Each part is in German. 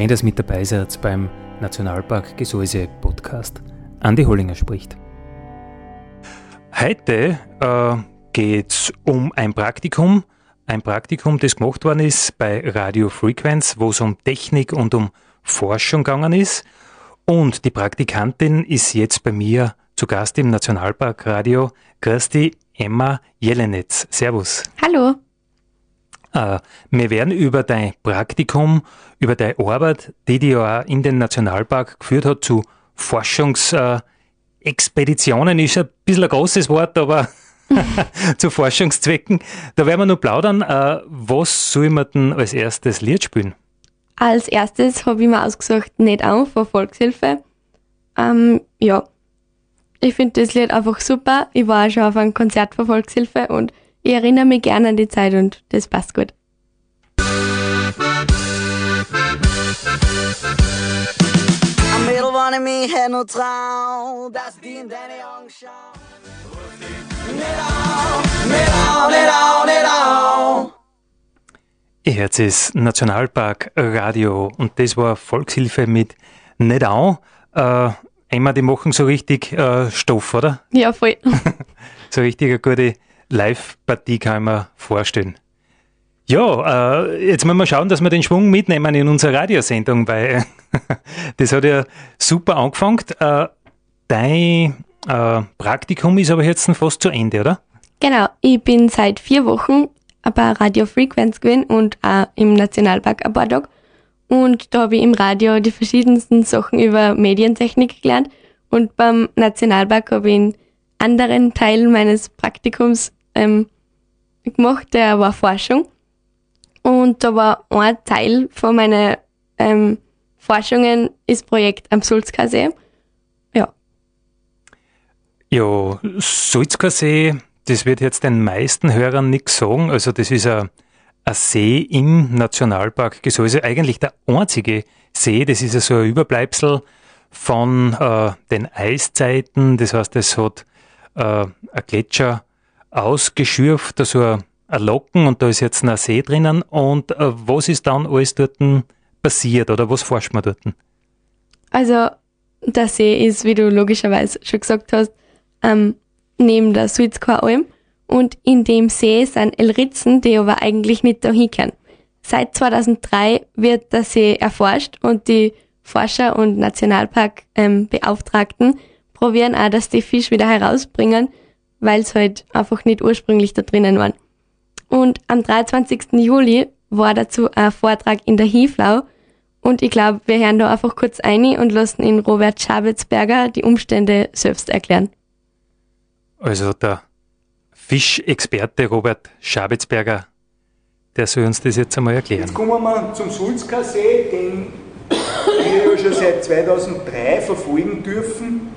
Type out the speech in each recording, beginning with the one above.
Schön, dass mit dabei seid beim Nationalpark Gesäuse Podcast. Andi Hollinger spricht. Heute äh, geht es um ein Praktikum. Ein Praktikum, das gemacht worden ist bei Radio Frequenz, wo es um Technik und um Forschung gegangen ist. Und die Praktikantin ist jetzt bei mir zu Gast im Nationalpark Radio. Christi Emma Jelenetz. Servus. Hallo. Äh, wir werden über dein Praktikum, über deine Arbeit, die die ja in den Nationalpark geführt hat, zu Forschungsexpeditionen, ist ein bisschen ein großes Wort, aber zu Forschungszwecken. Da werden wir noch plaudern. Äh, was soll man denn als erstes Lied spielen? Als erstes habe ich mir ausgesucht, nicht an von Volkshilfe. Ähm, ja, ich finde das Lied einfach super. Ich war auch schon auf einem Konzert von Volkshilfe und ich erinnere mich gerne an die Zeit und das passt gut. Ihr hört es Nationalpark Radio und das war Volkshilfe mit Nedau. Äh, Emma, die machen so richtig äh, Stoff, oder? Ja, voll. So richtig eine gute Live-Partie kann mir vorstellen. Ja, äh, jetzt müssen wir schauen, dass wir den Schwung mitnehmen in unsere Radiosendung, weil das hat ja super angefangen. Äh, dein äh, Praktikum ist aber jetzt fast zu Ende, oder? genau, ich bin seit vier Wochen bei Radio Frequenz gewesen und auch im Nationalpark ein paar Tage. Und da habe ich im Radio die verschiedensten Sachen über Medientechnik gelernt. Und beim Nationalpark habe ich einen anderen Teil meines Praktikums ähm, gemacht, der war Forschung. Und da war ein Teil von meinen ähm, Forschungen ist Projekt am Sulzker See. Ja, Ja, Sulzker See, das wird jetzt den meisten Hörern nichts sagen. Also das ist ein, See im Nationalpark Gesäuse, eigentlich der einzige See. Das ist ja so ein Überbleibsel von äh, den Eiszeiten. Das heißt, es hat äh, ein Gletscher ausgeschürft, also ein, Locken und da ist jetzt ein See drinnen. Und äh, was ist dann alles dort passiert oder was forscht man dort? also der See ist, wie du logischerweise schon gesagt hast, ähm, neben der Sulzker Alm. Und in dem See sind Elritzen, die aber eigentlich nicht da hinkommen. Seit 2003 wird der See erforscht und die Forscher und Nationalpark-Beauftragten probieren auch, dass die Fisch wieder herausbringen, weil es halt einfach nicht ursprünglich da drinnen waren. Und am 23. Juli war dazu ein Vortrag in der Hieflau und ich glaube, wir hören da einfach kurz ein und lassen ihn Robert Schabitzberger die Umstände selbst erklären. Also der Fischexperte Robert Schabitzberger, der soll uns das jetzt einmal erklären. Jetzt kommen wir zum Sulzker See, den wir ja schon seit 2003 verfolgen dürfen.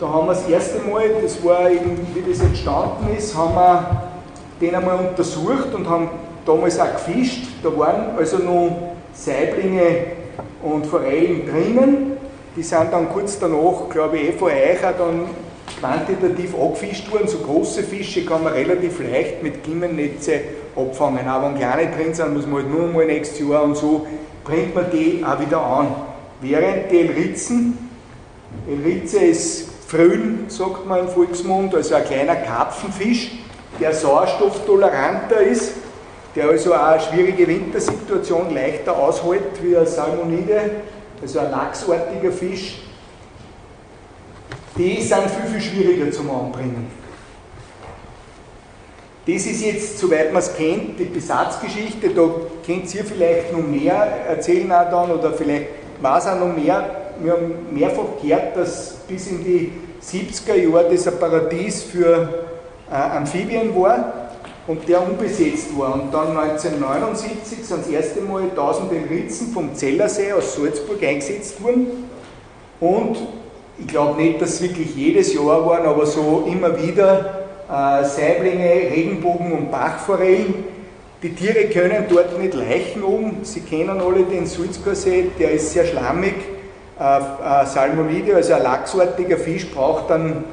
Da haben wir das erste Mal, das war eben, wie das entstanden ist, haben wir den einmal untersucht und haben damals auch gefischt. Da waren also noch Saiblinge und Forellen drinnen. Die sind dann kurz danach, glaube ich, eh von euch auch dann quantitativ abgefischt worden. So große Fische kann man relativ leicht mit Gimmennetze abfangen. Auch wenn kleine drin sind, muss man halt nur mal nächstes Jahr und so bringt man die auch wieder an. Während die Elritzen, Elritze ist Fröhn, sagt man im Volksmund, also ein kleiner Karpfenfisch, der sauerstofftoleranter ist der also auch eine schwierige Wintersituation leichter aushält wie ein Salmonide, also ein lachsartiger Fisch. Die sind viel, viel schwieriger zum Anbringen. Das ist jetzt, soweit man es kennt, die Besatzgeschichte. Da kennt ihr vielleicht noch mehr erzählen auch dann, oder vielleicht weiß auch noch mehr. Wir haben mehrfach gehört, dass bis in die 70er Jahre das ein Paradies für äh, Amphibien war und der unbesetzt war. Und dann 1979 sind das erste Mal tausende Ritzen vom Zellersee aus Salzburg eingesetzt worden. Und ich glaube nicht, dass es wirklich jedes Jahr waren, aber so immer wieder äh, Saiblinge, Regenbogen und Bachforellen. Die Tiere können dort nicht Leichen um. Sie kennen alle den Sulzkorsee, der ist sehr schlammig. Äh, äh, Salmonide, also ein lachsartiger Fisch, braucht dann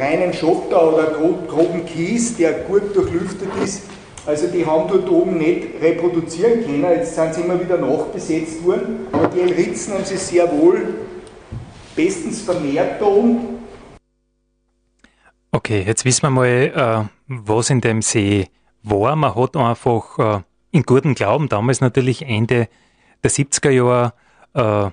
reinen Schotter oder groben Kies, der gut durchlüftet ist. Also die haben dort oben nicht reproduzieren können, jetzt sind sie immer wieder nachbesetzt worden, aber die Elritzen haben sich sehr wohl bestens vermehrt da oben. Okay, jetzt wissen wir mal, äh, was in dem See war. Man hat einfach in guten Glauben damals natürlich Ende der 70er Jahre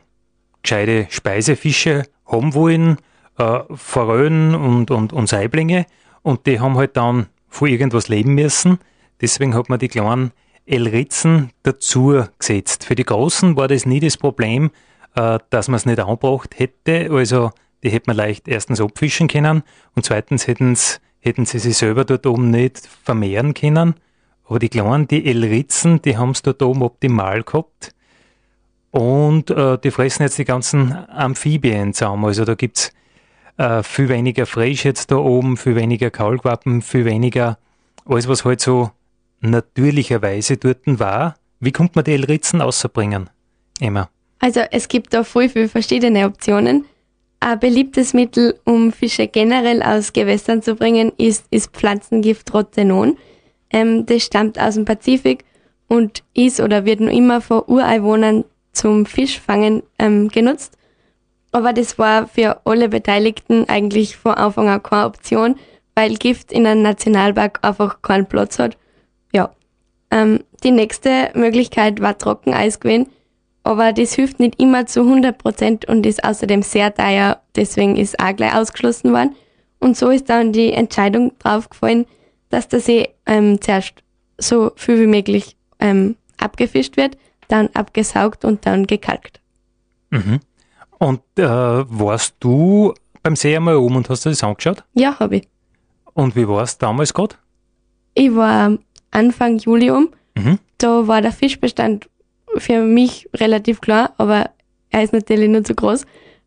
gescheite Speisefische haben wollen, äh, Forellen und, und, und Saiblinge und die haben halt dann vor irgendwas leben müssen. Deswegen hat man die kleinen Elritzen dazu gesetzt. Für die Großen war das nie das Problem, äh, dass man es nicht angebracht hätte. Also die hätte man leicht erstens abfischen können und zweitens hätten sie sich selber dort oben nicht vermehren können. Aber die Kleinen, die Elritzen, die haben es dort oben optimal gehabt. Und äh, die fressen jetzt die ganzen Amphibien zusammen. Also da gibt's äh, viel weniger Frisch jetzt da oben, viel weniger Kaulquappen, viel weniger alles, was halt so natürlicherweise dort war. Wie kommt man die Elritzen außerbringen, Emma? Also es gibt da voll viele verschiedene Optionen. Ein beliebtes Mittel, um Fische generell aus Gewässern zu bringen, ist, ist Pflanzengift Rotenon. Ähm, das stammt aus dem Pazifik und ist oder wird noch immer von Ureinwohnern zum Fischfangen ähm, genutzt. Aber das war für alle Beteiligten eigentlich von Anfang an keine Option, weil Gift in einem Nationalpark einfach keinen Platz hat. Ja. Ähm, die nächste Möglichkeit war Trockeneis gewesen aber das hilft nicht immer zu 100 Prozent und ist außerdem sehr teuer, deswegen ist auch gleich ausgeschlossen worden. Und so ist dann die Entscheidung draufgefallen, dass der See ähm, zuerst so viel wie möglich ähm, abgefischt wird, dann abgesaugt und dann gekalkt. Mhm. Und äh, warst du beim See einmal oben und hast du das angeschaut? Ja, habe ich. Und wie war es damals gerade? Ich war Anfang Juli um. Mhm. Da war der Fischbestand für mich relativ klar, aber er ist natürlich nur zu groß.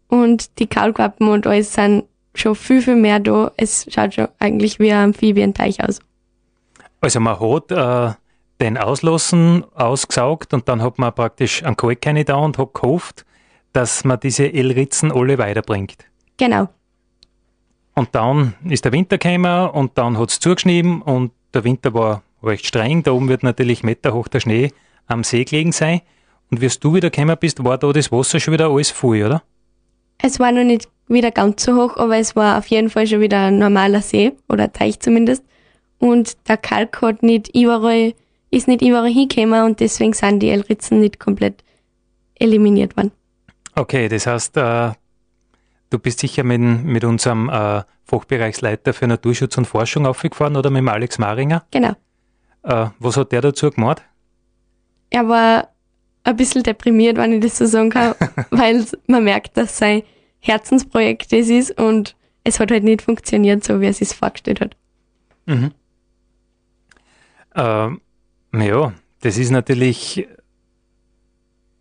Und die Kaulquappen und alles sind schon viel, viel mehr da. Es schaut schon eigentlich wie ein Amphibienteich aus. Also man hat äh, den Auslassen ausgesaugt und dann hat man praktisch einen Kalk da und hat gehofft, dass man diese Elritzen alle weiterbringt. Genau. Und dann ist der Winter gekommen und dann hat es zugeschnitten und der Winter war recht streng. Da oben wird natürlich meterhoch der Schnee am See gelegen sein. Und wie du wieder gekommen bist, war da das Wasser schon wieder alles voll, oder? Es war noch nicht wieder ganz so hoch, aber es war auf jeden Fall schon wieder ein normaler See oder Teich zumindest. Und der Kalk hat nicht überall, ist nicht überall hingekommen und deswegen sind die Elritzen nicht komplett eliminiert worden. Okay, das heißt, äh, du bist sicher mit, mit unserem äh, Fachbereichsleiter für Naturschutz und Forschung aufgefahren oder mit dem Alex Maringer? Genau. Äh, was hat der dazu gemacht? er war ein bisschen deprimiert, wenn ich das so sagen kann, weil man merkt, dass sein Herzensprojekt das ist und es hat halt nicht funktioniert, so wie er es sich vorgestellt hat. Mhm. Ähm, ja, das ist natürlich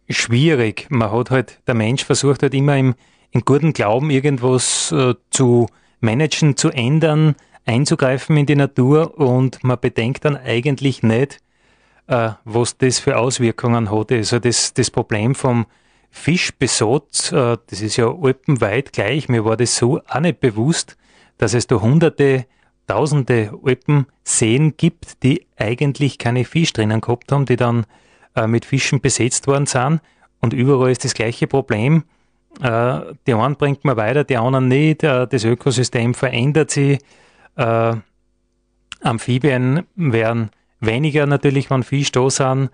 schwierig. Man hat halt, der Mensch versucht halt immer im, im guten Glauben irgendwas äh, zu managen, zu ändern, einzugreifen in die Natur und man bedenkt dann eigentlich nicht, äh, was das für Auswirkungen hat. Also das, das Problem vom Fischbesatz, äh, das ist ja alpenweit gleich. Mir war das so auch nicht bewusst, dass es da hunderte, tausende Alpenseen gibt, die eigentlich keine Fisch drinnen gehabt haben, die dann äh, mit Fischen besetzt worden sind. Und überall ist das gleiche Problem. Äh, die einen bringt man weiter, die anderen nicht. Äh, das Ökosystem verändert sich. Äh, Amphibien werden weniger natürlich, wenn Fisch da sind.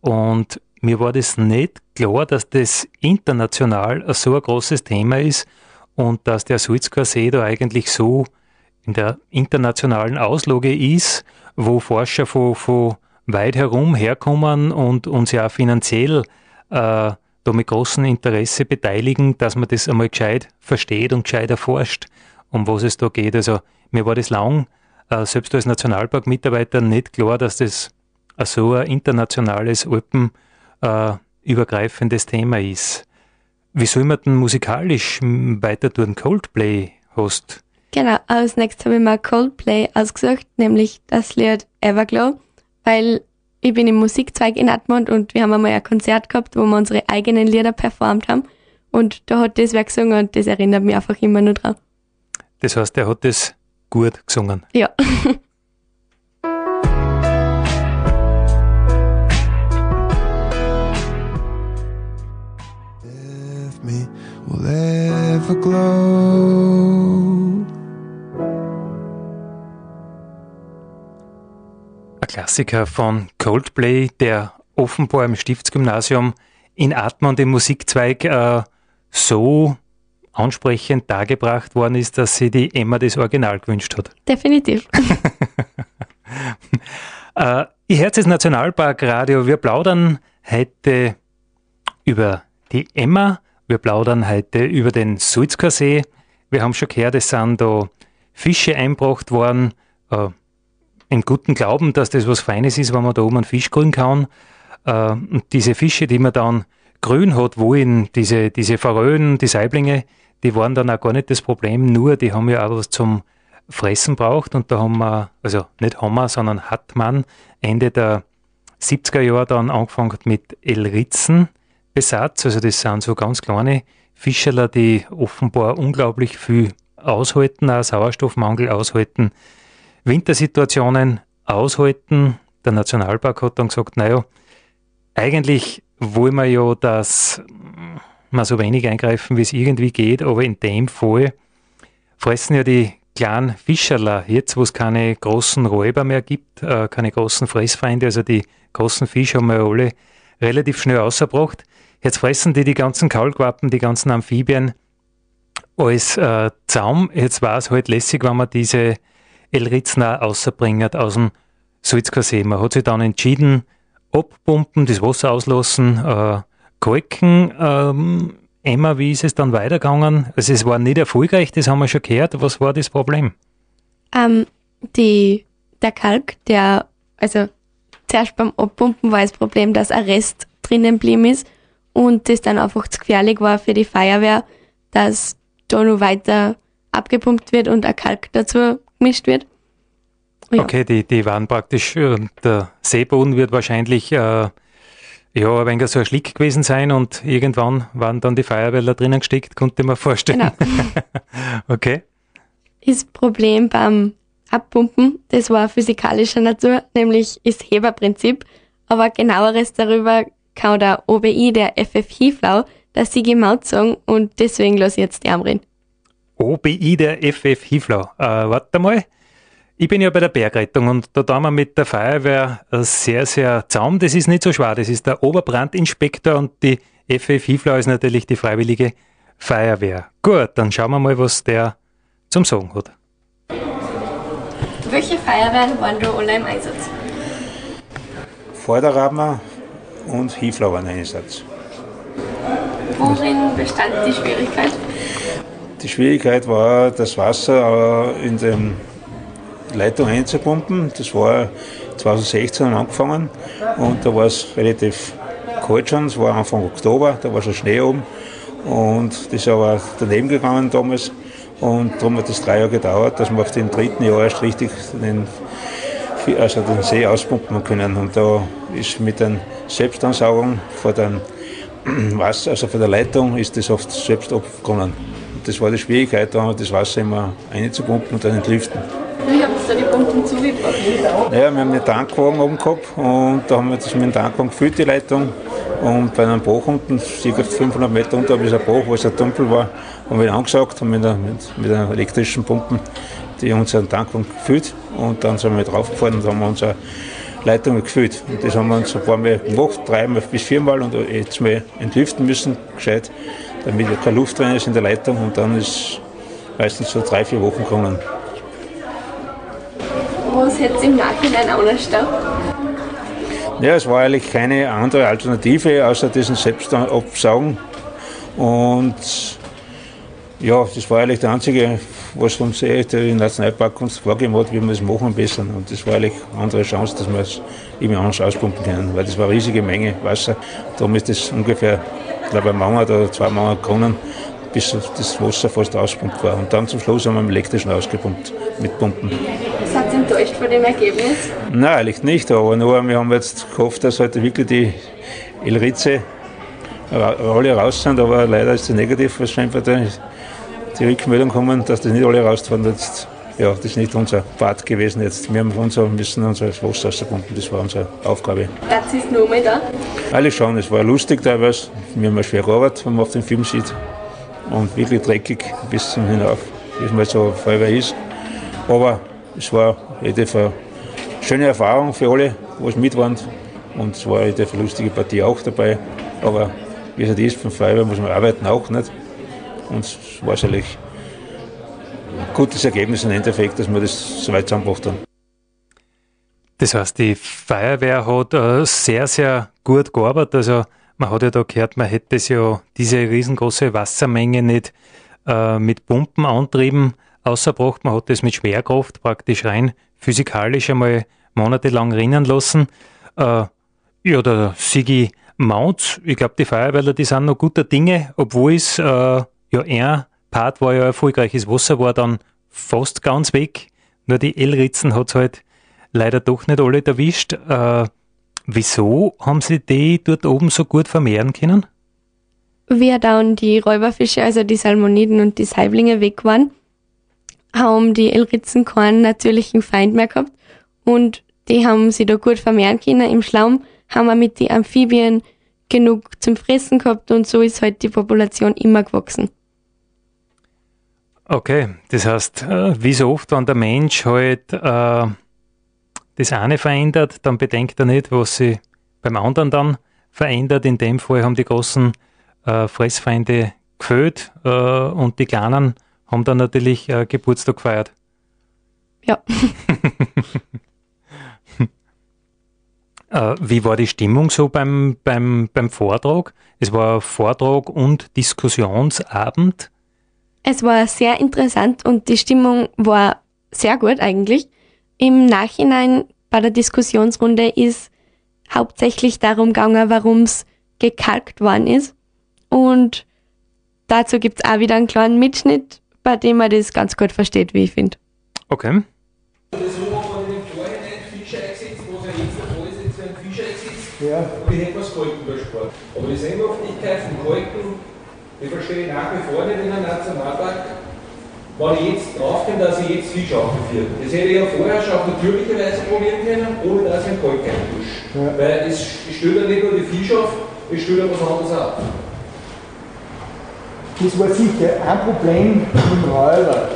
Und mir war das nicht klar, dass das international so ein großes Thema ist und dass der Sulzker See da eigentlich so in der internationalen Auslage ist, wo Forscher von, von weit herum herkommen und uns ja finanziell äh, da mit großem Interesse beteiligen, dass man das einmal gescheit versteht und gescheit erforscht, um was es da geht. Also mir war das lang, äh, selbst als Nationalparkmitarbeiter, nicht klar, dass das so ein internationales, alpenübergreifendes äh, Thema ist. Wie soll man denn musikalisch weiter tun? Coldplay hast. Genau, als nächstes habe ich mal Coldplay ausgesucht, nämlich das Lied Everglow, weil ich bin im Musikzweig in Admont und wir haben einmal ein Konzert gehabt, wo wir unsere eigenen Lieder performt haben. Und da hat das wer gesungen und das erinnert mich einfach immer nur dran. Das heißt, er hat das gut gesungen. Ja. will Klassiker von Coldplay, der offenbar im Stiftsgymnasium in Atmund im Musikzweig äh, so ansprechend dargebracht worden ist, dass sie die Emma das Original gewünscht hat. Definitiv. äh, ihr Herz ist Nationalpark Radio. Wir plaudern heute über die Emma. Wir plaudern heute über den Sulzker See. Wir haben schon gehört, es sind da Fische eingebracht worden, äh, im guten Glauben, dass das was Feines ist, wenn man da oben einen Fisch grün kann. Äh, und diese Fische, die man dann grün hat, wo in diese, diese Faröen, die Saiblinge, die waren dann auch gar nicht das Problem, nur die haben ja auch was zum Fressen braucht. Und da haben wir, also nicht haben wir, sondern hat man Ende der 70er Jahre dann angefangen mit Elritzen Besatz, also das sind so ganz kleine Fischerler, die offenbar unglaublich viel aushalten, auch Sauerstoffmangel aushalten, Wintersituationen aushalten. Der Nationalpark hat dann gesagt, naja, eigentlich wollen wir ja, dass wir so wenig eingreifen, wie es irgendwie geht, aber in dem Fall fressen ja die kleinen Fischerler, jetzt wo es keine großen Räuber mehr gibt, äh, keine großen Fressfeinde, also die großen Fische haben wir alle relativ schnell ausgebracht. Jetzt fressen die die ganzen Kaulquappen, die ganzen Amphibien als äh, Zaum. Jetzt war es halt lässig, wenn man diese Elritzner außerbringt aus dem Salzker See. Man hat sich dann entschieden, abpumpen, das Wasser auslassen, äh, kalken. Ähm, Emma, wie ist es dann weitergegangen? Also es war nicht erfolgreich, das haben wir schon gehört. Was war das Problem? Ähm, die, der Kalk, der, also zuerst beim Abpumpen war das Problem, dass ein Rest drinnen geblieben ist und das dann einfach zu gefährlich war für die Feuerwehr, dass da noch weiter abgepumpt wird und ein Kalk dazu gemischt wird. Ja. Okay, die, die waren praktisch, der Seeboden wird wahrscheinlich äh, ja, ein wenig so ein Schlick gewesen sein und irgendwann waren dann die Feuerwehrler drinnen gesteckt, konnte man vorstellen. Genau. okay. Das Problem beim Abpumpen, das war physikalischer Natur, nämlich das Heberprinzip, aber genaueres darüber kann der OBI der FF Hiflau der Sigi Maut sagen und deswegen lasse ich jetzt die Arm reden. OBI der FF Hiflau. Äh, warte mal. Ich bin ja bei der Bergrettung und da tun wir mit der Feuerwehr sehr, sehr zaum. Das ist nicht so schwer. Das ist der Oberbrandinspektor und die FF Hiflau ist natürlich die freiwillige Feuerwehr. Gut, dann schauen wir mal, was der zum Sagen hat. Welche Feuerwehren waren da alle im Einsatz? Vorderradner, und Hiflau waren Einsatz. Worin bestand die Schwierigkeit? Die Schwierigkeit war, das Wasser in die Leitung einzupumpen. Das war 2016 angefangen und da war es relativ kalt schon. Es war Anfang Oktober, da war schon Schnee oben und das ist aber daneben gegangen damals. Und darum hat es drei Jahre gedauert, dass wir auf den dritten Jahr erst richtig den, also den See auspumpen können. Und da ist mit den Selbstansaugung von dem Wasser, also von der Leitung, ist das oft selbst abgekommen. Das war die Schwierigkeit, da das Wasser immer reinzupumpen und dann entlüften. Wie habt ihr die Pumpen zugebracht? Naja, wir haben einen Tankwagen oben gehabt und da haben wir das mit dem Tankwagen gefüllt, die Leitung. Und bei einem Bach unten, ca. 500 Meter unterhalb ist ein Bach, wo es ein Tumpel war, haben wir angesagt, haben mit, einer, mit, mit einer elektrischen Pumpen die unseren Tankwagen gefüllt und dann sind wir draufgefahren und haben unser Leitungen gefüllt. Und das haben wir uns ein paar Mal gemacht, dreimal bis viermal und jetzt mal entlüften müssen, gescheit, damit keine Luft drin ist in der Leitung und dann ist meistens so drei, vier Wochen gegangen. Was hätte es im Nachhinein anders da? Ja, es war eigentlich keine andere Alternative, außer diesen Selbstabsaugen. Und ja, das war eigentlich der einzige, was uns eh der Nationalpark uns vorgegeben hat, wie wir es machen am besten. Und das war eigentlich eine andere Chance, dass wir es irgendwie anders auspumpen können, weil das war eine riesige Menge Wasser. Darum ist das ungefähr, glaube, ein Monat oder zwei Monate gegangen, bis das Wasser fast auspumpt war. Und dann zum Schluss haben wir im elektrischen ausgepumpt mit Pumpen. Seid ihr enttäuscht von dem Ergebnis? Nein, eigentlich nicht, aber nur wir haben jetzt gehofft, dass heute wirklich die Elritze alle raus sind, aber leider ist es negativ, was scheinbar die Rückmeldung kommen, dass die nicht alle rausfahren. Jetzt, ja, das ist nicht unser Part gewesen jetzt. Wir haben unser, müssen unser Wasser rauspumpen, das war unsere Aufgabe. Das ist nur mal da. Alles schon, es war lustig teilweise. Wir haben ja schwer gearbeitet, wenn man auf dem Film sieht. Und wirklich dreckig bis zum Hinauf, wie es mal so Feuerwehr ist. Aber es war eine schöne Erfahrung für alle, die mit waren. Und es war eine lustige Partie auch dabei. Aber wie es halt ist, von Feuerwehr muss man arbeiten auch nicht. Und es war sicherlich gutes Ergebnis im Endeffekt, dass wir das so weit zusammengebracht haben. Das heißt, die Feuerwehr hat äh, sehr, sehr gut gearbeitet. Also man hat ja da gehört, man hätte das ja diese riesengroße Wassermenge nicht äh, mit Pumpenantrieben außerbracht. Man hat das mit Schwerkraft praktisch rein physikalisch einmal monatelang rinnen lassen. Äh, ja, der Sigi Mount, ich glaube, die Feuerwehrler, die sind noch guter Dinge, obwohl es, äh, ja, ein Part war ja erfolgreich, das Wasser war dann fast ganz weg, nur die L-Ritzen hat es halt leider doch nicht alle erwischt. Äh, wieso haben sie die dort oben so gut vermehren können? Wie dann die Räuberfische, also die Salmoniden und die Saiblinge weg waren, haben die Elritzen keinen natürlichen Feind mehr gehabt und die haben sie da gut vermehren können im Schlamm haben wir mit den Amphibien genug zum Fressen gehabt und so ist halt die Population immer gewachsen. Okay, das heißt, äh, wie so oft, wenn der Mensch halt äh, das eine verändert, dann bedenkt er nicht, was sie beim anderen dann verändert. In dem Fall haben die großen äh, Fressfeinde gefüllt äh, und die kleinen haben dann natürlich äh, Geburtstag gefeiert. Ja. Äh, wie war die Stimmung so beim, beim, beim Vortrag? Es war Vortrag und Diskussionsabend. Es war sehr interessant und die Stimmung war sehr gut eigentlich. Im Nachhinein bei der Diskussionsrunde ist hauptsächlich darum gegangen, warum es gekalkt worden ist. Und dazu gibt es auch wieder einen kleinen Mitschnitt, bei dem man das ganz gut versteht, wie ich finde. Okay. Ja. Die hätten wir das Kalken überspart. Aber die Sinnhaftigkeit vom Kalken, die verstehe ich nach wie vor nicht in einem Nationalpark. Wenn ich jetzt draufkomme, dass ich jetzt Fisch aufgeführt Das hätte ich ja vorher schon auf natürliche Weise probieren können, ohne dass ich einen Kalk eintusche. Ja. Weil es, ich stelle nicht nur die Fisch auf, ich stelle was anderes auf. Das war sicher ein Problem dem Räuber.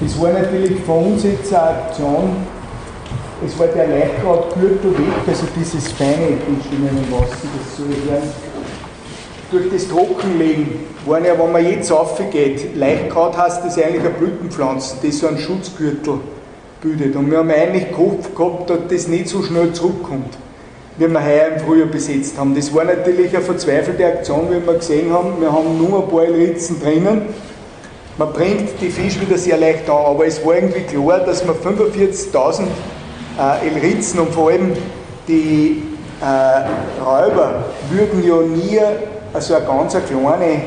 Das war natürlich für uns jetzt eine Aktion, es war der Leichtkrautgürtel weg, also dieses feine in dem Wasser, das ich sagen. Durch das Trockenlegen waren ja, wenn man jetzt aufgeht, Leichtkraut heißt das eigentlich eine Blütenpflanze, die so einen Schutzgürtel bildet. Und wir haben eigentlich gehofft gehabt, dass das nicht so schnell zurückkommt, wie wir heuer im Frühjahr besetzt haben. Das war natürlich eine verzweifelte Aktion, wie wir gesehen haben. Wir haben nur ein paar Ritzen drinnen. Man bringt die Fische wieder sehr leicht an, aber es war irgendwie klar, dass man 45.000 äh, Elritzen und vor allem die äh, Räuber würden ja nie also eine ganz kleine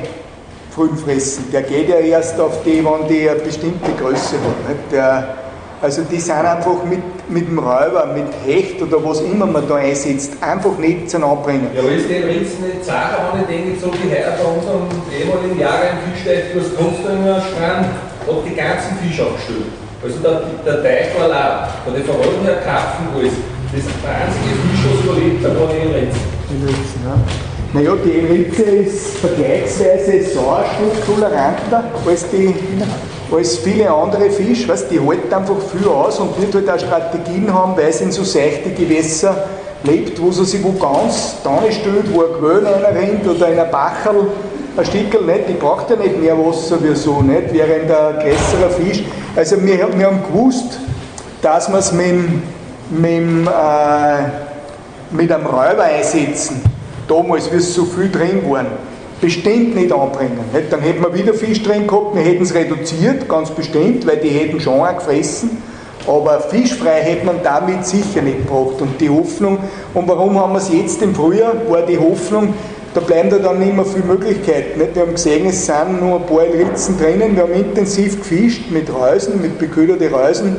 Frühen fressen. Der geht ja erst auf die, wenn die eine bestimmte Größe hat. Nicht? Der, also die sind einfach mit, mit dem Räuber, mit Hecht oder was immer man da einsetzt, einfach nicht zueinander bringen. Ja, aber ist den Ritzen nicht Sache, wenn ich denke, so wie heuer bei unserem ehemaligen Jahr im Fischteich, du hast Kunstdünger Strand, hat die ganzen Fische aufgestellt. Also der, der Teich war leer, von den her Karpfen alles. Das ist der einzige Fisch, was überlebt hat, war die Ritzen. Elritzen, ja. Naja, die Elritze ist vergleichsweise sauerstofftoleranter als die, als viele andere Fische. Weißt, die halten einfach viel aus und wird halt auch Strategien haben, weil sie in so seichte Gewässer lebt, wo sie sich wo ganz dran stellt, wo ein Quell reinrennt oder in ein Bacherl ein Stickel nicht, die braucht ja nicht mehr Wasser wie so, nicht? während ein größerer Fisch. Also wir, wir haben gewusst, dass wir es mit, mit, äh, mit einem Räuber einsetzen, damals, wie es so viel drin waren, bestimmt nicht anbringen. Nicht? Dann hätten wir wieder Fisch drin gehabt, wir hätten es reduziert, ganz bestimmt, weil die hätten schon auch gefressen. Aber fischfrei hätte man damit sicher nicht gebracht. Und die Hoffnung, und warum haben wir es jetzt im Frühjahr, war die Hoffnung, da bleiben da dann nicht mehr viele Möglichkeiten. Nicht? Wir haben gesehen, es sind nur ein paar Ritzen drinnen. Wir haben intensiv gefischt mit Reusen, mit beköderte Reusen,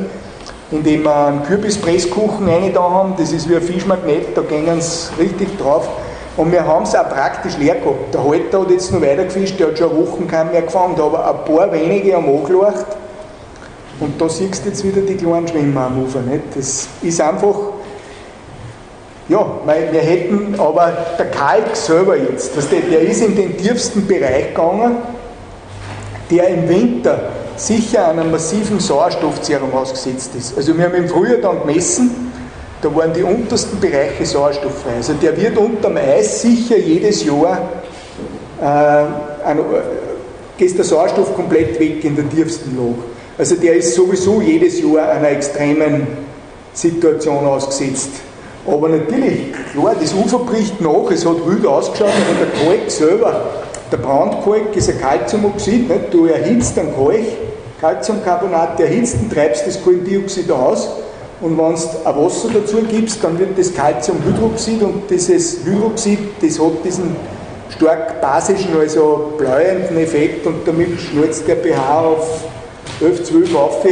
indem wir einen Kürbispresskuchen da haben. Das ist wie ein Fischmagnet, da gehen sie richtig drauf. Und wir haben es auch praktisch leer gehabt. Der Halter hat jetzt noch weiter gefischt, der hat schon Wochen keinen mehr gefangen, aber ein paar wenige haben angelacht. Und da siehst du jetzt wieder die kleinen Schwimmer am Ufer. Nicht? Das ist einfach ja, weil wir hätten, aber der Kalk selber jetzt, der ist in den tiefsten Bereich gegangen, der im Winter sicher einem massiven Sauerstoffzerrung ausgesetzt ist. Also wir haben im Frühjahr dann gemessen, da waren die untersten Bereiche sauerstofffrei. Also der wird unterm Eis sicher jedes Jahr, äh, ein, äh, ist der Sauerstoff komplett weg in der tiefsten Lage. Also der ist sowieso jedes Jahr einer extremen Situation ausgesetzt. Aber natürlich, klar, das Ufer bricht nach, es hat wild ausgeschaut, aber der Kalk selber, der Brandkalk ist ein Calciumoxid, nicht? du erhitzt einen Kalk, Calciumcarbonat, erhitzt und treibst das Kohlendioxid aus und wenn du ein Wasser dazu gibst, dann wird das Calciumhydroxid und dieses Hydroxid, das hat diesen stark basischen, also bläuenden Effekt und damit schnurzt der pH auf 11, 12 auf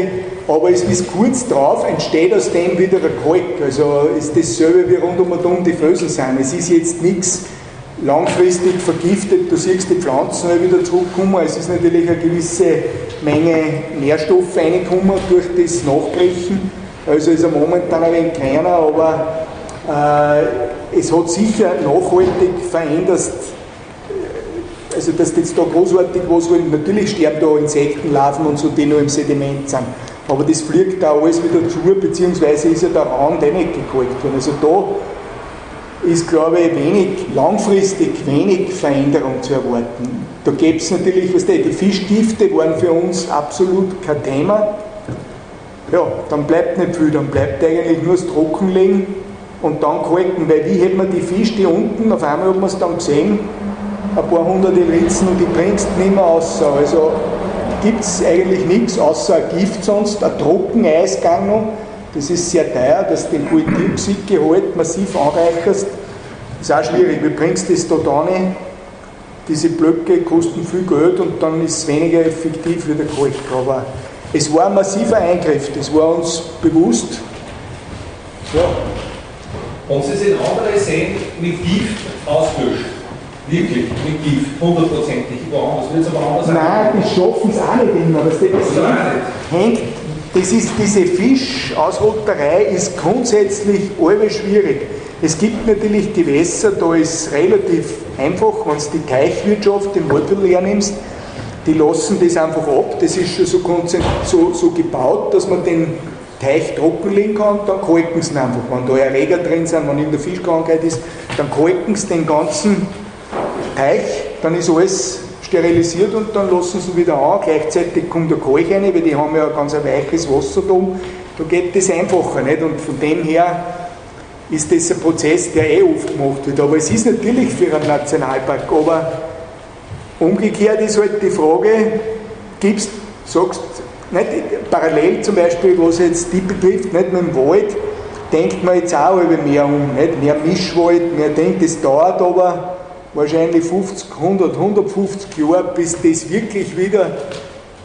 aber es ist kurz drauf, entsteht aus dem wieder ein Kalk. Also ist dasselbe wie rund um die Fösel sind. Es ist jetzt nichts langfristig vergiftet, du siehst die Pflanzen wieder zurückkommen. Es ist natürlich eine gewisse Menge Nährstoffe reingekommen durch das Nachbrechen. Also ist er momentan ein wenig kleiner, aber äh, es hat sicher nachhaltig verändert, also dass jetzt da großartig was, weil natürlich sterben da Insektenlarven und so, die noch im Sediment sind. Aber das fliegt da alles wieder zu, beziehungsweise ist ja der Raum der nicht gekalkt worden. Also da ist, glaube ich, wenig, langfristig wenig Veränderung zu erwarten. Da gäbe es natürlich, was die, die Fischgifte waren für uns absolut kein Thema. Ja, dann bleibt nicht viel, dann bleibt eigentlich nur das Trockenlegen und dann kalken, weil wie hätte man die Fische, die unten, auf einmal hat man es dann gesehen, ein paar hunderte Ritzen und die bringst nicht mehr raus. Also gibt es eigentlich nichts außer ein Gift sonst, ein Trockeneisgang noch. Das ist sehr teuer, dass du den Kohlendioxidgehalt massiv anreicherst. Ist auch schwierig. Wie bringst du das da rein? Diese Blöcke kosten viel Geld und dann ist es weniger effektiv wie der Kalk. Aber es war ein massiver Eingriff, das war uns bewusst. Ja. Und Sie sind andere Seen mit Gift ausgelöscht. Wirklich, mit Gift, hundertprozentig. Woanders wird es aber anders Nein, die schaffen es auch nicht immer. Was das hängt, das ist, diese Fischausrotterei ist grundsätzlich alles schwierig. Es gibt natürlich Gewässer, da ist es relativ einfach, wenn du die Teichwirtschaft im Waldviertel hernimmst, die lassen das einfach ab. Das ist schon so, so, so gebaut, dass man den Teich trocken legen kann, dann kalken sie einfach. Wenn da Erreger drin sind, wenn irgendeine Fischkrankheit ist, dann kalken sie den ganzen Teich, dann ist alles sterilisiert und dann lassen sie wieder an. Gleichzeitig kommt der Kalk rein, weil die haben ja ein ganz weiches Wasser da Da geht das einfacher nicht und von dem her ist das ein Prozess, der eh oft gemacht wird. Aber es ist natürlich für einen Nationalpark. Aber umgekehrt ist halt die Frage, gibst, sagst, nicht, parallel zum Beispiel, was jetzt die betrifft, nicht mit dem Wald, denkt man jetzt auch über mehr um, nicht? mehr Mischwald, mehr denkt, das dauert aber wahrscheinlich 50, 100, 150 Jahre, bis das wirklich wieder,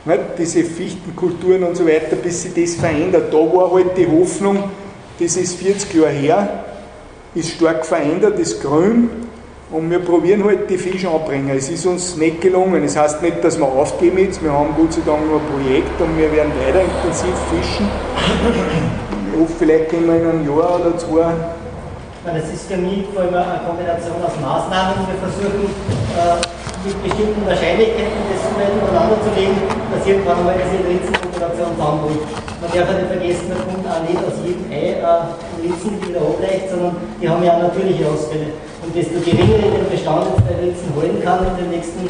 nicht, diese Fichtenkulturen und so weiter, bis sich das verändert. Da war halt die Hoffnung, das ist 40 Jahre her, ist stark verändert, ist grün und wir probieren halt die Fische anbringen. Es ist uns nicht gelungen. Das heißt nicht, dass wir aufgeben jetzt, wir haben Gott sei Dank noch ein Projekt und wir werden weiter intensiv fischen. Ich hoffe, vielleicht können wir in einem Jahr oder zwei das ist für mich vor allem eine Kombination aus Maßnahmen. Wir versuchen, äh, mit bestimmten Wahrscheinlichkeiten das weit übereinander zu legen, dass irgendwann einmal diese Ritzenpopulation zusammenbricht. Man darf ja nicht vergessen, da kommt auch nicht aus jedem Ei äh, Ritzen wieder ableicht, sondern die haben ja auch natürliche Ausfälle. Und desto geringer ich den Bestand jetzt bei Ritzen halten kann in den nächsten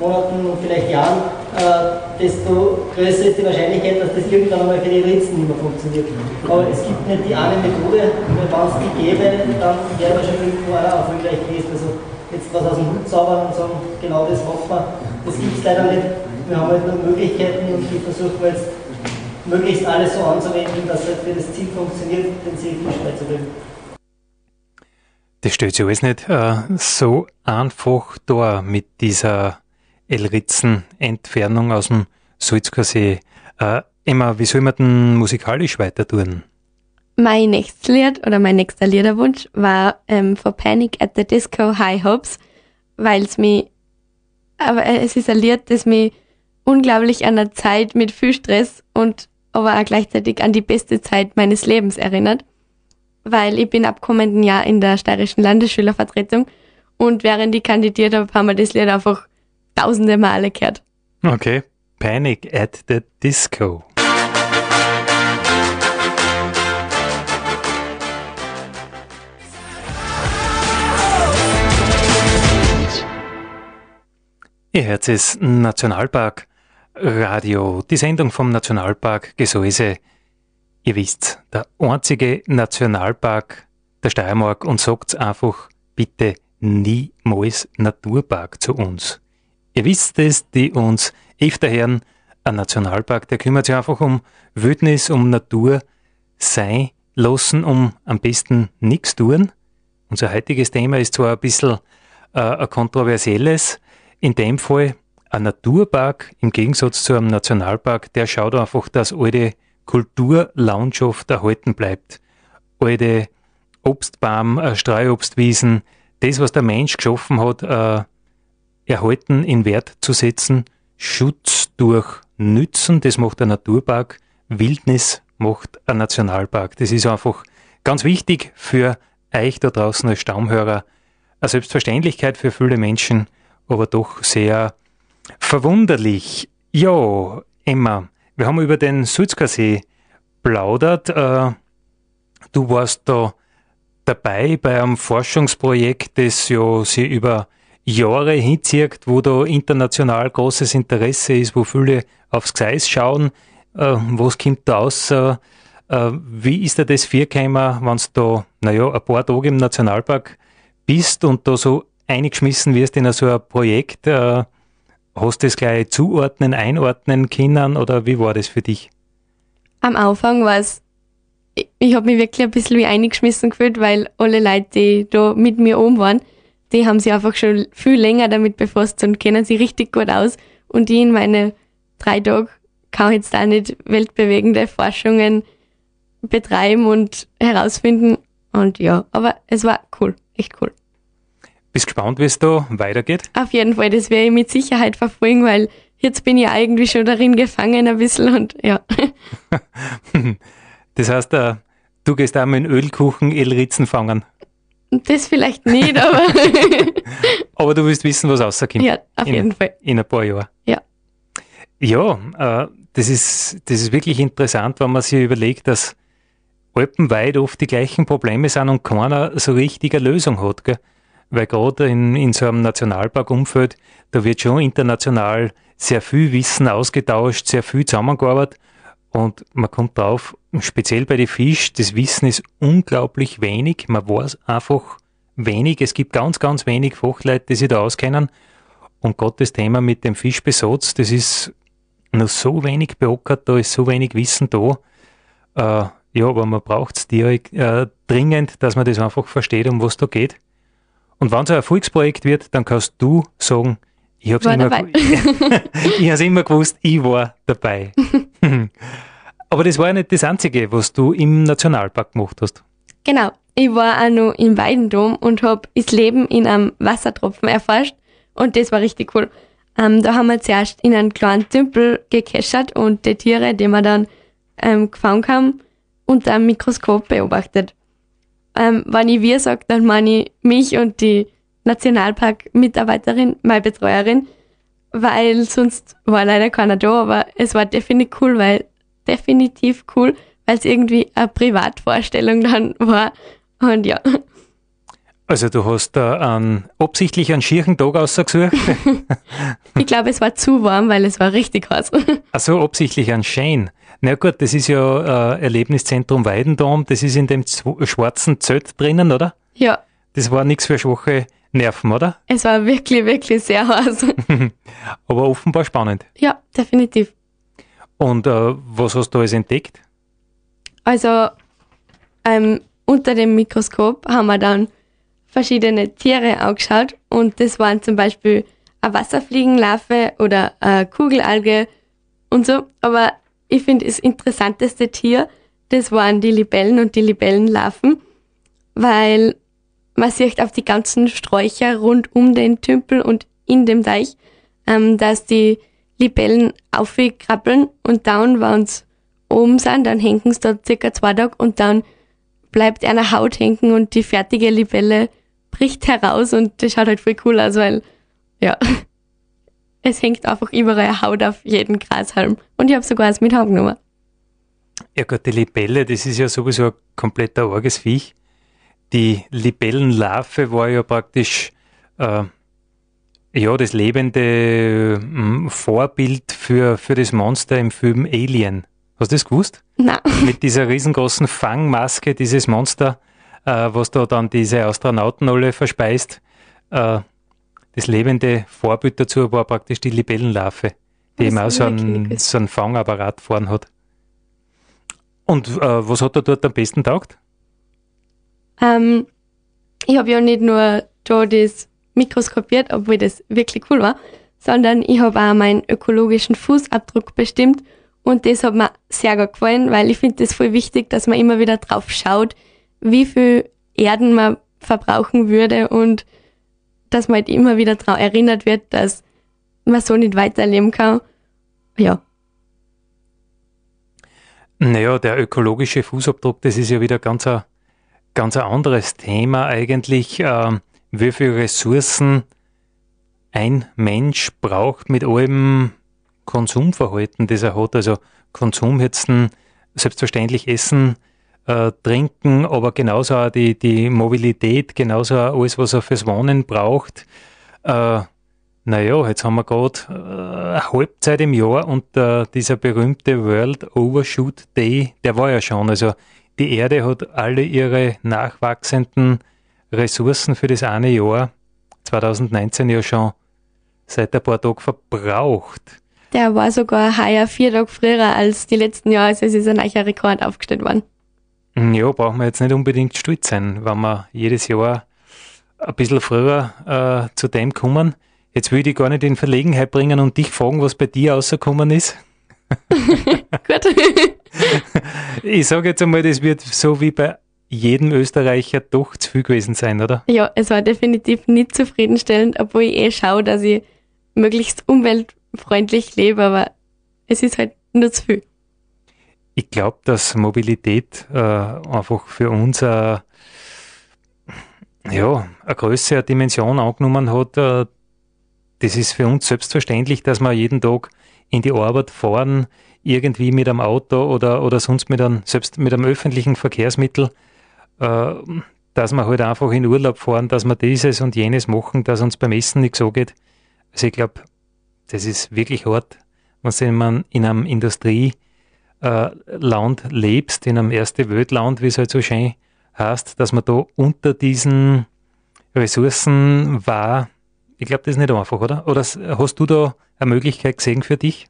Monaten und vielleicht Jahren, äh, desto größer ist die Wahrscheinlichkeit, dass das irgendwann einmal für die Ritzen nicht mehr funktioniert. Aber es gibt nicht die eine Methode, wenn es die gäbe, dann wäre wahrscheinlich irgendwo einer erfolgreich gewesen. Also jetzt was aus dem Hut zaubern und sagen, genau das macht man, das gibt es leider nicht. Wir haben halt nur Möglichkeiten und die versuchen wir jetzt möglichst alles so anzuwenden, dass halt für das Ziel funktioniert, den CO2 beizubringen. Das stellt sich alles nicht äh, so einfach dar mit dieser Elritzen-Entfernung aus dem Salzkassee. Äh, Emma, wie soll man denn musikalisch weiter tun? Mein nächstes Lied oder mein nächster Liederwunsch war ähm, For Panic at the Disco High Hopes, weil es mich, aber es ist ein Lied, das mich unglaublich an eine Zeit mit viel Stress und aber auch gleichzeitig an die beste Zeit meines Lebens erinnert, weil ich bin ab kommenden Jahr in der steirischen Landesschülervertretung und während ich kandidiert habe, haben wir das Lied einfach tausende Male gehört. Okay. Panic at the Disco. Ihr hört es Nationalpark Radio, die Sendung vom Nationalpark Gesäuse. Ihr wisst, der einzige Nationalpark der Steiermark und sagt's einfach bitte niemals Naturpark zu uns. Ihr wisst es, die uns öfter hören, ein Nationalpark, der kümmert sich einfach um Wildnis, um Natur, sein lassen, um am besten nichts tun. Unser heutiges Thema ist zwar ein bisschen äh, ein kontroversielles, in dem Fall ein Naturpark im Gegensatz zu einem Nationalpark, der schaut einfach, dass alte Kulturlandschaft erhalten bleibt. Alte Obstbaum, äh, Streuobstwiesen, das, was der Mensch geschaffen hat, äh, erhalten in Wert zu setzen, Schutz durch Nützen, das macht ein Naturpark, Wildnis macht ein Nationalpark. Das ist einfach ganz wichtig für euch da draußen als Stammhörer. Eine Selbstverständlichkeit für viele Menschen, aber doch sehr verwunderlich. Ja, Emma, wir haben über den Sulzkersee plaudert. Äh, du warst da dabei bei einem Forschungsprojekt, das ja sie über Jahre hinzieht, wo da international großes Interesse ist, wo viele aufs Gseis schauen, äh, was kommt da aus, äh, wie ist dir das Vierkeimer, wenn du da, naja, ein paar Tage im Nationalpark bist und da so eingeschmissen wirst in so ein Projekt, äh, hast du das gleich zuordnen, einordnen können oder wie war das für dich? Am Anfang war es, ich, ich habe mich wirklich ein bisschen wie eingeschmissen gefühlt, weil alle Leute, die da mit mir oben waren, die haben sich einfach schon viel länger damit befasst und kennen sich richtig gut aus. Und die in meine drei Tage kann jetzt auch nicht weltbewegende Forschungen betreiben und herausfinden. Und ja, aber es war cool, echt cool. Bist gespannt, wie es da weitergeht? Auf jeden Fall, das werde ich mit Sicherheit verfolgen, weil jetzt bin ich eigentlich schon darin gefangen ein bisschen und ja. das heißt, äh, du gehst auch mit Ölkuchen Elritzen fangen. Das vielleicht nicht, aber. aber du willst wissen, was rauskommt. Ja, auf in, jeden Fall. In ein paar Jahren. Ja. Ja, äh, das, ist, das ist wirklich interessant, wenn man sich überlegt, dass alpenweit oft die gleichen Probleme sind und keiner so richtig eine Lösung hat. Gell? Weil gerade in, in so einem Nationalparkumfeld, da wird schon international sehr viel Wissen ausgetauscht, sehr viel zusammengearbeitet und man kommt drauf, speziell bei den Fisch, das Wissen ist unglaublich wenig. Man weiß einfach wenig. Es gibt ganz, ganz wenig Fachleute, die sich da auskennen. Und Gott, das Thema mit dem Fischbesatz, das ist noch so wenig beockert, da ist so wenig Wissen da. Äh, ja, aber man braucht es äh, dringend, dass man das einfach versteht, um was da geht. Und wenn es ein Erfolgsprojekt wird, dann kannst du sagen, ich habe es immer, immer gewusst, ich war dabei. Aber das war ja nicht das Einzige, was du im Nationalpark gemacht hast. Genau. Ich war auch noch im Weidendom und habe das Leben in einem Wassertropfen erforscht. Und das war richtig cool. Ähm, da haben wir zuerst in einem kleinen Tümpel gekeschert und die Tiere, die wir dann ähm, gefangen haben, unter einem Mikroskop beobachtet. Ähm, wenn ich wir sage, dann meine ich mich und die Nationalpark-Mitarbeiterin, meine Betreuerin, weil sonst war leider keiner da, aber es war definitiv cool, weil definitiv cool, weil es irgendwie eine Privatvorstellung dann war. Und ja, Also du hast da einen, absichtlich einen schierchen Tag ausgesucht. ich glaube, es war zu warm, weil es war richtig heiß. Also absichtlich einen Shane. Na gut, das ist ja äh, Erlebniszentrum Weidendom, das ist in dem schwarzen Zelt drinnen, oder? ja, Das war nichts für schwache Nerven, oder? es war wirklich, wirklich sehr heiß. Aber offenbar spannend. ja, definitiv. Und äh, was hast du alles entdeckt? Also ähm, unter dem Mikroskop haben wir dann verschiedene Tiere angeschaut und das waren zum Beispiel eine Wasserfliegenlarve oder eine Kugelalge und so. Aber ich finde das interessanteste Tier, das waren die Libellen und die Libellenlarven, weil man sieht auf die ganzen Sträucher rund um den Tümpel und in dem Teich, ähm, dass die Libellen aufkrabbeln und dann, wenn sie oben sind, dann hängen sie da circa zwei Tage und dann bleibt eine Haut hängen und die fertige Libelle bricht heraus und das schaut halt voll cool aus, weil, ja, es hängt einfach überall Haut auf jeden Grashalm. Und ich habe sogar eins mit heimgenommen. Ja gut, die Libelle, das ist ja sowieso ein kompletter arges Viech. Die Libellenlarve war ja praktisch äh, ja, das lebende ähm, Vorbild für, für das Monster im Film Alien. Hast du das gewusst? Na, Mit dieser riesengroßen Fangmaske, dieses Monster, äh, was da dann diese Astronauten alle verspeist. Äh, das lebende Vorbild dazu war praktisch die Libellenlarve, die eben auch so einen, so einen Fangapparat vorn hat. Und äh, was hat er dort am besten taugt? ähm, ich habe ja nicht nur da das mikroskopiert, obwohl das wirklich cool war, sondern ich habe auch meinen ökologischen Fußabdruck bestimmt und das hat mir sehr gut gefallen, weil ich finde das voll wichtig, dass man immer wieder drauf schaut, wie viel Erden man verbrauchen würde und dass man halt immer wieder daran erinnert wird, dass man so nicht weiterleben kann. Ja, Naja, der ökologische Fußabdruck, das ist ja wieder ganz ein, ganz ein anderes Thema eigentlich. ähm, wie viele Ressourcen ein Mensch braucht mit allem Konsumverhalten, das er hat. Also Konsum jetzt selbstverständlich Essen, äh, Trinken, aber genauso auch die, die Mobilität, genauso auch alles, was er fürs Wohnen braucht. Äh, naja, jetzt haben wir gerade äh, Halbzeit im Jahr und äh, dieser berühmte World Overshoot Day, der war ja schon. Also die Erde hat alle ihre nachwachsenden Ressourcen für das eine Jahr 2019 ja schon seit ein paar Tagen verbraucht. der war sogar heuer vier Tage früher als die letzten Jahre, also es ist ein neuer Rekord aufgestellt worden. Ja, brauchen wir jetzt nicht unbedingt stolz sein, wenn wir jedes Jahr ein bisschen früher äh, zu dem kommen. Jetzt will ich gar nicht in Verlegenheit bringen und dich fragen, was bei dir rausgekommen ist. Gut. Ich sage jetzt einmal, das wird so wie bei jedem Österreicher doch zu viel gewesen sein, oder? ja, es war definitiv nicht zufriedenstellend, obwohl ich eh schaue, dass ich möglichst umweltfreundlich lebe, aber es ist halt nur zu viel. Ich glaube, dass Mobilität äh, einfach für uns äh, ja, eine größere Dimension angenommen hat. Äh, das ist für uns selbstverständlich, dass wir jeden Tag in die Arbeit fahren, irgendwie mit einem Auto oder, oder sonst mit einem, selbst mit einem öffentlichen Verkehrsmittel, äh, dass wir halt einfach in Urlaub fahren, dass wir dieses und jenes machen, dass uns beim Essen nichts so geht. Also ich glaube, das ist wirklich hart, wenn man in einem Industrie äh, Land lebst, in einem erste Weltland, wie es halt so schön heißt, dass man da unter diesen Ressourcen war. Ich glaube, das ist nicht einfach, oder? Oder hast du da eine Möglichkeit gesehen für dich?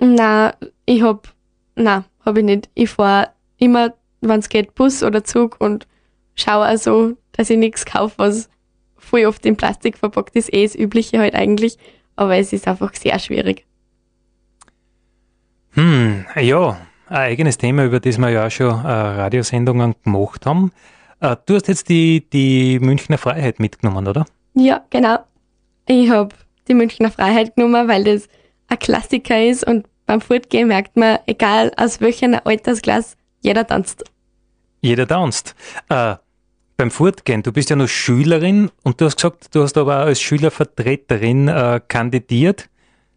Na, ich hab, na, hab ich nicht. Ich fahr immer, wenn's geht, Bus oder Zug und schaue also, dass ich nichts kaufe, was voll oft in Plastik verpackt ist. Eh das Übliche halt eigentlich, aber es ist einfach sehr schwierig. Hm, ja, ein eigenes Thema, über das wir ja auch schon äh, Radiosendungen gemacht haben. Äh, du hast jetzt die, die Münchner Freiheit mitgenommen, oder? Ja, genau. Ich hab die Münchner Freiheit genommen, weil das ein Klassiker ist und beim Fortgehen merkt man, egal aus welcher Altersklasse, jeder tanzt. Jeder tanzt. Äh, beim Fortgehen, du bist ja noch Schülerin und du hast gesagt, du hast aber auch als Schülervertreterin äh, kandidiert.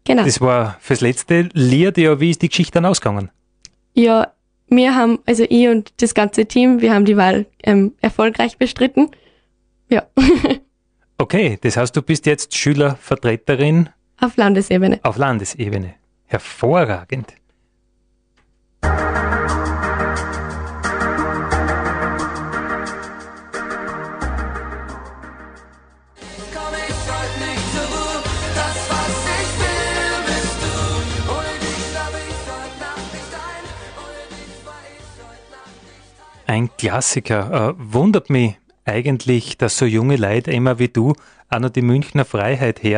Genau. Das war fürs letzte Lied. Ja, wie ist die Geschichte dann ausgegangen? Ja, wir haben, also ich und das ganze Team, wir haben die Wahl ähm, erfolgreich bestritten. Ja, Okay, das heißt, du bist jetzt Schülervertreterin auf Landesebene. auf Landesebene. Hervorragend. Ein. Klassiker. Äh, wundert mich eigentlich, dass so junge Leute immer wie du auch noch die Münchner Freiheit. Ich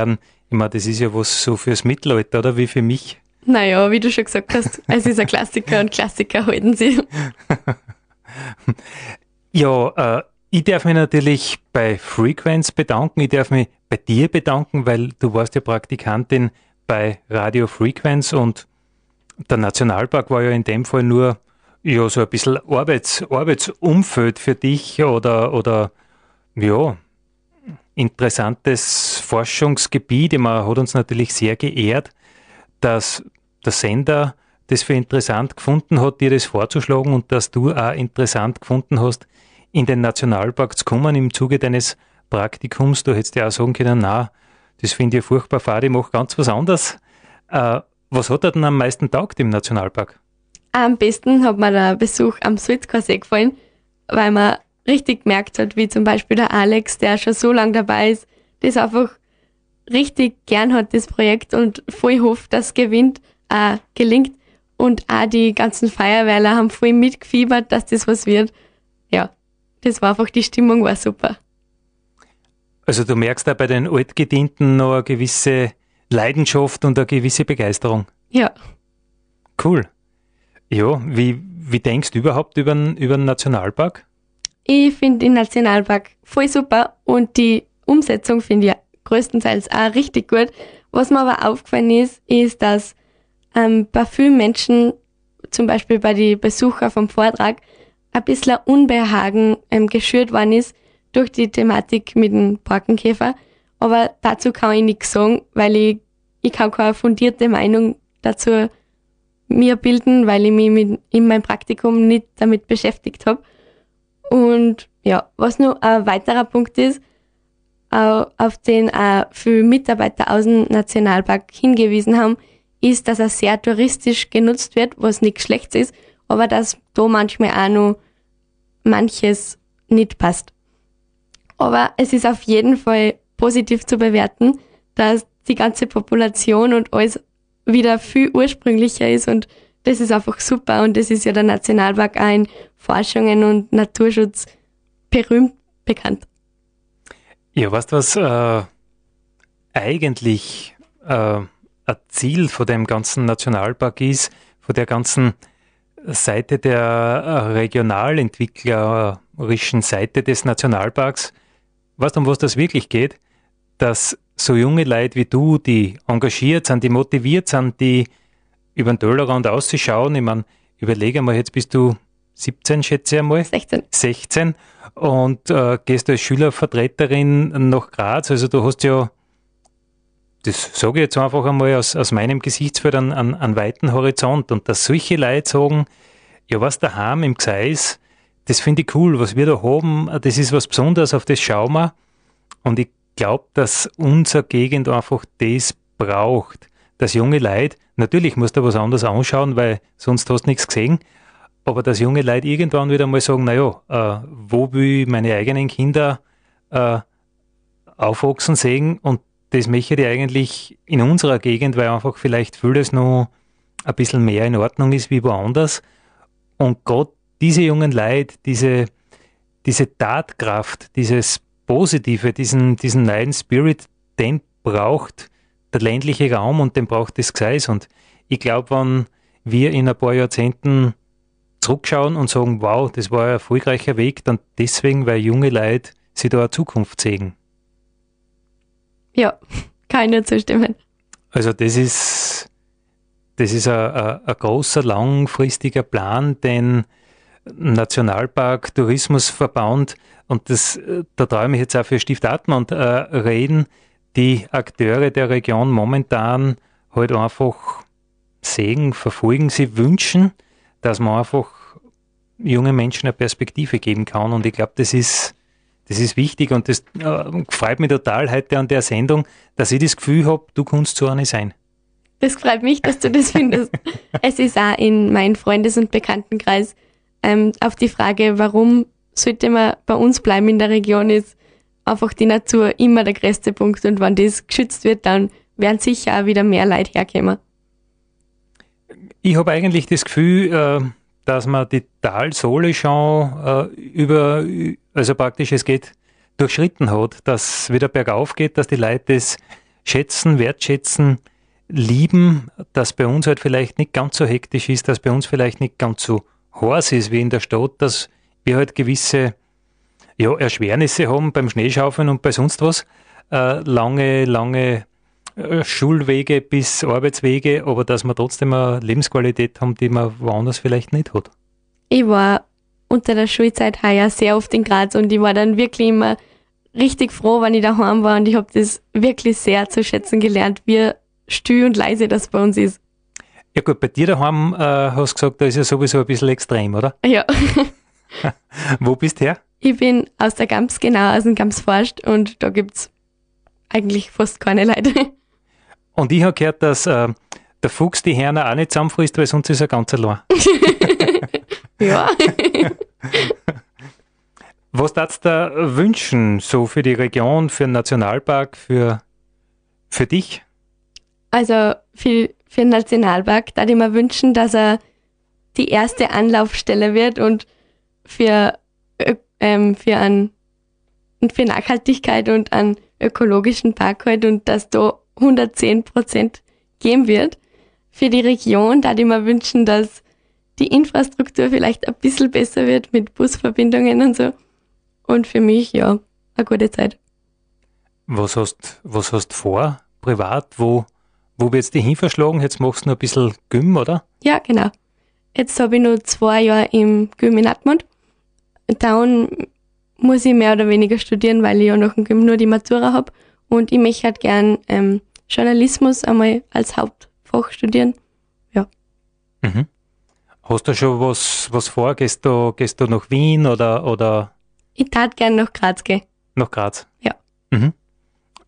meine, das ist ja was so fürs Mittelalter, oder wie für mich. Naja, wie du schon gesagt hast, es ist ein Klassiker und Klassiker halten sie. Ja, äh, ich darf mich natürlich bei Frequenz bedanken. Ich darf mich bei dir bedanken, weil du warst ja Praktikantin bei Radio Frequenz und der Nationalpark war ja in dem Fall nur ja, so ein bisschen Arbeits, Arbeitsumfeld für dich oder, oder ja, interessantes Forschungsgebiet. Meine, hat uns natürlich sehr geehrt, dass der Sender das für interessant gefunden hat, dir das vorzuschlagen und dass du auch interessant gefunden hast, in den Nationalpark zu kommen im Zuge deines Praktikums. Du hättest ja auch sagen können, na, das finde ich furchtbar fad, ich mache ganz was anderes. Äh, was hat dir denn am meisten taugt im Nationalpark? Am besten hat mir der Besuch am Sulzkassee gefallen, weil man richtig gemerkt hat, wie zum Beispiel der Alex, der schon so lange dabei ist, das einfach richtig gern hat, das Projekt, und voll hofft, dass es gewinnt, äh, gelingt. Und auch die ganzen Feuerwehrler haben voll mitgefiebert, dass das was wird. Ja, das war einfach, die Stimmung war super. Also du merkst da bei den Altgedienten noch eine gewisse Leidenschaft und eine gewisse Begeisterung. Ja, Cool. Ja, wie, wie denkst du überhaupt über über den Nationalpark? ich finde den Nationalpark voll super und die Umsetzung finde ich größtenteils auch richtig gut. Was mir aber aufgefallen ist, ist, dass ähm, bei vielen Menschen, zum Beispiel bei den Besuchern vom Vortrag, ein bisschen Unbehagen ähm, geschürt worden ist durch die Thematik mit dem Borkenkäfer. Aber dazu kann ich nichts sagen, weil ich, ich kann keine fundierte Meinung dazu mir bilden, weil ich mich mit, in meinem Praktikum nicht damit beschäftigt habe. Und ja, was noch ein weiterer Punkt ist, auf den auch viele Mitarbeiter aus dem Nationalpark hingewiesen haben, ist, dass er sehr touristisch genutzt wird, was nichts Schlechtes ist, aber dass da manchmal auch noch manches nicht passt. Aber es ist auf jeden Fall positiv zu bewerten, dass die ganze Population und alles wieder viel ursprünglicher ist und das ist einfach super und das ist ja der Nationalpark auch in Forschungen und Naturschutz berühmt bekannt. Ja, weißt du, was äh, eigentlich äh, ein Ziel von dem ganzen Nationalpark ist, von der ganzen Seite der äh, regionalentwicklerischen Seite des Nationalparks? Weißt du, um was das wirklich geht? Dass so junge Leute wie du, die engagiert sind, die motiviert sind, die über den Tellerrand auszuschauen, ich meine, überlege mal, jetzt bist du 17, schätze ich einmal. 16. 16 und äh, gehst als Schülervertreterin nach Graz. Also du hast ja, das sage ich jetzt einfach einmal aus, aus meinem Gesichtsfeld, einen, einen, einen weiten Horizont. Und dass solche Leute sagen, ja, was daheim im Gseis, das finde ich cool, was wir da haben, das ist was Besonderes, auf das schauen wir. Und ich glaube, dass unsere Gegend einfach das braucht. Dass junge Leute, natürlich musst du was anderes anschauen, weil sonst hast du nichts gesehen, aber dass junge Leute irgendwann wieder mal sagen, naja, äh, wo will ich meine eigenen Kinder äh, aufwachsen sehen und das möchte ich eigentlich in unserer Gegend, weil einfach vielleicht vieles noch ein bisschen mehr in Ordnung ist wie woanders. Und gerade diese jungen Leute, diese, diese Tatkraft, dieses Positive, diesen, diesen neuen Spirit, den braucht der ländliche Raum und den braucht das Gseis. Und ich glaube, wenn wir in ein paar Jahrzehnten zurückschauen und sagen, wow, das war ein erfolgreicher Weg, dann deswegen, weil junge Leute sich da eine Zukunft sehen. Ja, kann ich zustimmen. Also das ist, das ist ein, ein, ein großer, langfristiger Plan, den Nationalpark Tourismusverband und das, äh, da traue ich mich jetzt auch für Stift Atmund äh, reden, die Akteure der Region momentan halt einfach sehen, verfolgen, sie wünschen, dass man einfach junge Menschen eine Perspektive geben kann. Und ich glaube, das ist, das ist wichtig und das äh, freut mich total heute an der Sendung, dass ich das Gefühl habe, du kannst so eine sein. Das freut mich, dass du das findest. es ist auch in meinem Freundes- und Bekanntenkreis ähm, auf die Frage, warum sollte man bei uns bleiben in der Region, ist einfach die Natur immer der größte Punkt. Und wenn das geschützt wird, dann werden sicher auch wieder mehr Leute herkommen. Ich habe eigentlich das Gefühl, äh, dass man die Talsohle schon äh, über, also praktisch es geht, durchschritten hat, dass es wieder bergauf geht, dass die Leute das schätzen, wertschätzen, lieben, dass bei uns halt vielleicht nicht ganz so hektisch ist, dass bei uns vielleicht nicht ganz so heiß ist wie in der Stadt, dass wir halt gewisse ja, Erschwernisse haben beim Schneeschaufeln und bei sonst was. Äh, lange, lange äh, Schulwege bis Arbeitswege, aber dass wir trotzdem eine Lebensqualität haben, die man woanders vielleicht nicht hat. Ich war unter der Schulzeit heuer sehr oft in Graz und ich war dann wirklich immer richtig froh, wenn ich daheim war und ich habe das wirklich sehr zu schätzen gelernt, wie still und leise das bei uns ist. Ja gut, bei dir daheim äh, hast du gesagt, da ist ja sowieso ein bisschen extrem, oder? Ja. Wo bist du her? Ich bin aus der Gams, genau, aus dem Gams forscht und da gibt's eigentlich fast keine Leute. Und ich habe gehört, dass äh, der Fuchs die Herne auch nicht zusammenfrisst, weil sonst ist er ganz allein. ja. Was darfst du da wünschen, so für die Region, für den Nationalpark, für, für dich? Also für, für den Nationalpark da ich mir wünschen, dass er die erste Anlaufstelle wird und für, ähm, für, an, und für Nachhaltigkeit und einen ökologischen Park halt und dass da 110 Prozent geben wird. Für die Region da ich mir wünschen, dass die Infrastruktur vielleicht ein bisschen besser wird mit Busverbindungen und so. Und für mich, ja, eine gute Zeit. Was hast was hast vor, privat? Wo, wo wird's dich hinverschlagen? Jetzt machst du noch ein bisschen Gym, oder? Ja, genau. Jetzt habe ich nur zwei Jahre im Gym in Atmund. Dann muss ich mehr oder weniger studieren, weil ich ja nach dem Gym nur die Matura habe. Und ich möchte halt gern ähm, Journalismus einmal als Hauptfach studieren. Mhm. Hast du schon was, was vor? Gehst du, gehst du nach Wien oder, oder Ich tat gern nach Graz gehen. nach Graz? Ja. Mhm.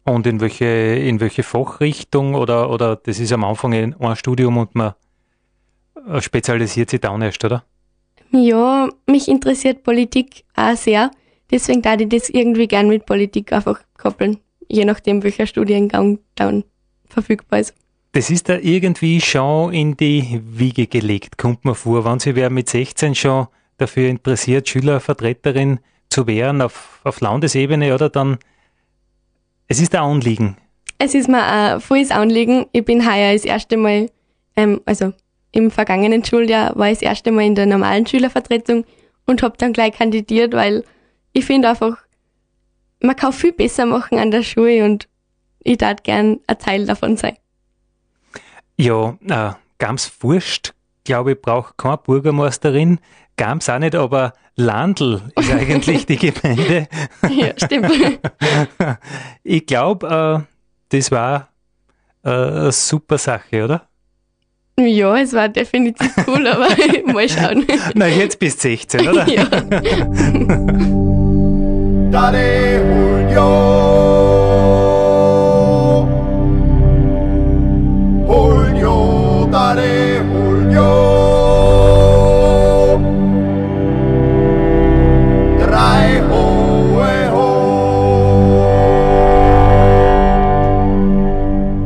Und in welche, in welche Fachrichtung oder, oder das ist am Anfang ein ein Studium und man äh, spezialisiert sich dann erst, oder? Ja, mich interessiert Politik auch sehr. Deswegen darf ich das irgendwie gern mit Politik einfach koppeln. Je nachdem, welcher Studiengang dann verfügbar ist. Das ist da irgendwie schon in die Wiege gelegt, kommt mir vor. Wenn sich wer mit 16 schon dafür interessiert, Schülervertreterin zu werden auf, auf Landesebene, oder dann, es ist ein Anliegen. Es ist mir ein volles Anliegen. Ich bin heuer das erste Mal, ähm, also im vergangenen Schuljahr war ich das erste Mal in der normalen Schülervertretung und habe dann gleich kandidiert, weil ich finde einfach, man kann viel besser machen an der Schule und ich darf gern ein Teil davon sein. Ja, äh, ganz wurscht, glaube ich, braucht keine Bürgermeisterin. Gams auch nicht, aber Landl ist eigentlich die Gemeinde. Ja, stimmt. Ich glaube, äh, das war äh, eine super Sache, oder? ja, es war definitiv cool, aber mal schauen. Na, jetzt bist du 16, oder? ja. Dale